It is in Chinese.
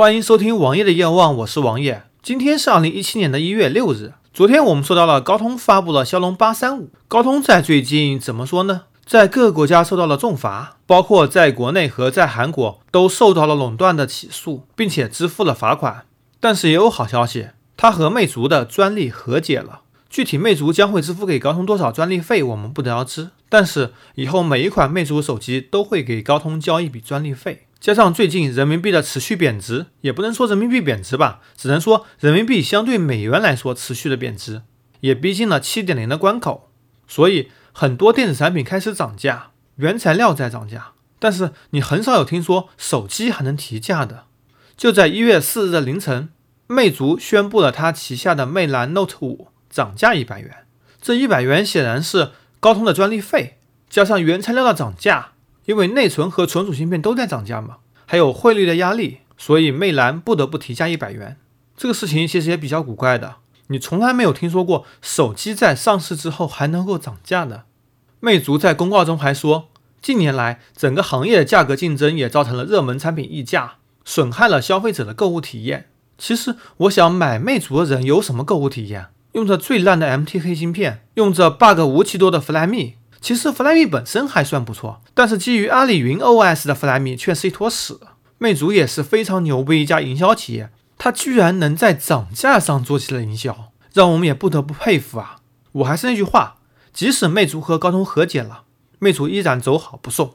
欢迎收听王爷的愿望，我是王爷。今天是二零一七年的一月六日。昨天我们说到了高通发布了骁龙八三五。高通在最近怎么说呢？在各个国家受到了重罚，包括在国内和在韩国都受到了垄断的起诉，并且支付了罚款。但是也有好消息，它和魅族的专利和解了。具体魅族将会支付给高通多少专利费，我们不得而知。但是以后每一款魅族手机都会给高通交一笔专利费。加上最近人民币的持续贬值，也不能说人民币贬值吧，只能说人民币相对美元来说持续的贬值，也逼近了七点零的关口。所以很多电子产品开始涨价，原材料在涨价，但是你很少有听说手机还能提价的。就在一月四日的凌晨，魅族宣布了它旗下的魅蓝 Note 五。涨价一百元，这一百元显然是高通的专利费，加上原材料的涨价，因为内存和存储芯片都在涨价嘛，还有汇率的压力，所以魅蓝不得不提价一百元。这个事情其实也比较古怪的，你从来没有听说过手机在上市之后还能够涨价的。魅族在公告中还说，近年来整个行业的价格竞争也造成了热门产品溢价，损害了消费者的购物体验。其实我想买魅族的人有什么购物体验？用着最烂的 MT 黑芯片，用着 bug 无奇多的 Flyme，其实 Flyme 本身还算不错，但是基于阿里云 OS 的 Flyme 却是一坨屎。魅族也是非常牛逼一家营销企业，它居然能在涨价上做起了营销，让我们也不得不佩服啊！我还是那句话，即使魅族和高通和解了，魅族依然走好不送。